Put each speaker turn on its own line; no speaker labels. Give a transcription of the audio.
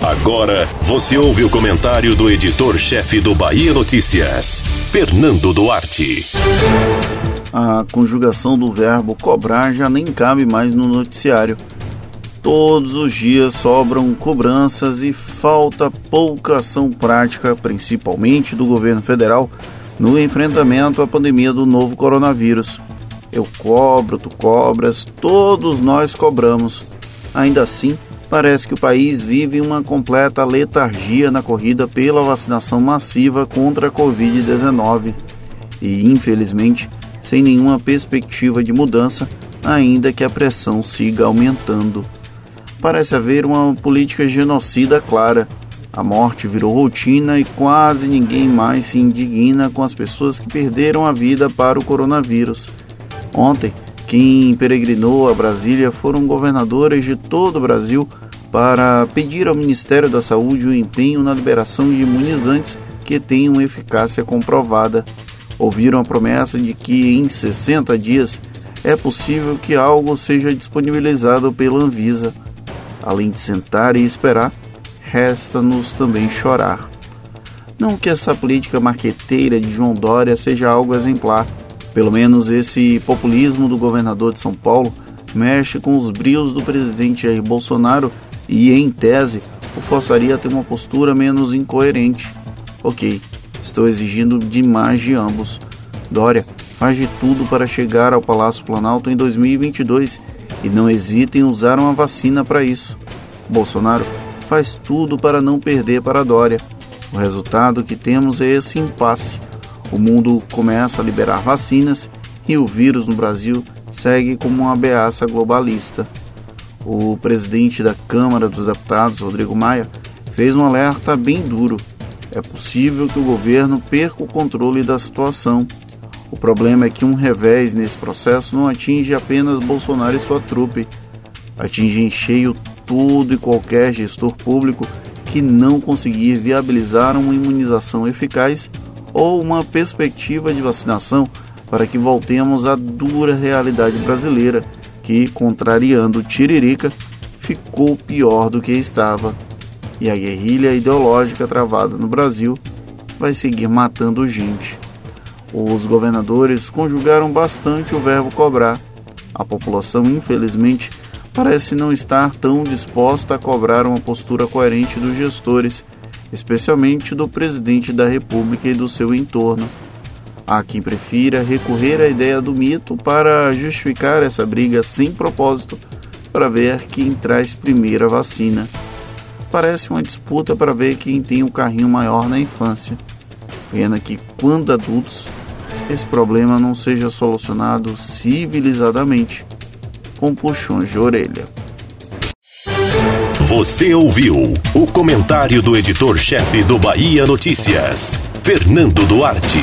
Agora você ouve o comentário do editor-chefe do Bahia Notícias, Fernando Duarte.
A conjugação do verbo cobrar já nem cabe mais no noticiário. Todos os dias sobram cobranças e falta pouca ação prática, principalmente do governo federal, no enfrentamento à pandemia do novo coronavírus. Eu cobro, tu cobras, todos nós cobramos. Ainda assim, parece que o país vive uma completa letargia na corrida pela vacinação massiva contra a Covid-19 e, infelizmente, sem nenhuma perspectiva de mudança, ainda que a pressão siga aumentando. Parece haver uma política genocida clara. A morte virou rotina e quase ninguém mais se indigna com as pessoas que perderam a vida para o coronavírus. Ontem, quem peregrinou a Brasília foram governadores de todo o Brasil para pedir ao Ministério da Saúde o empenho na liberação de imunizantes que tenham eficácia comprovada. Ouviram a promessa de que em 60 dias é possível que algo seja disponibilizado pela Anvisa. Além de sentar e esperar, resta-nos também chorar. Não que essa política marqueteira de João Dória seja algo exemplar, pelo menos esse populismo do governador de São Paulo mexe com os brios do presidente Jair Bolsonaro e, em tese, o forçaria a ter uma postura menos incoerente. Ok, estou exigindo demais de ambos. Dória faz de tudo para chegar ao Palácio Planalto em 2022 e não hesita em usar uma vacina para isso. Bolsonaro faz tudo para não perder para Dória. O resultado que temos é esse impasse o mundo começa a liberar vacinas e o vírus no Brasil segue como uma ameaça globalista. O presidente da Câmara dos Deputados, Rodrigo Maia, fez um alerta bem duro. É possível que o governo perca o controle da situação. O problema é que um revés nesse processo não atinge apenas Bolsonaro e sua trupe, atinge em cheio todo e qualquer gestor público que não conseguir viabilizar uma imunização eficaz ou uma perspectiva de vacinação para que voltemos à dura realidade brasileira, que, contrariando Tiririca, ficou pior do que estava. E a guerrilha ideológica travada no Brasil vai seguir matando gente. Os governadores conjugaram bastante o verbo cobrar. A população, infelizmente, parece não estar tão disposta a cobrar uma postura coerente dos gestores especialmente do presidente da República e do seu entorno. Há quem prefira recorrer à ideia do mito para justificar essa briga sem propósito para ver quem traz primeiro a vacina. Parece uma disputa para ver quem tem o carrinho maior na infância. Pena que, quando adultos, esse problema não seja solucionado civilizadamente, com puxões de orelha.
Você ouviu o comentário do editor-chefe do Bahia Notícias, Fernando Duarte.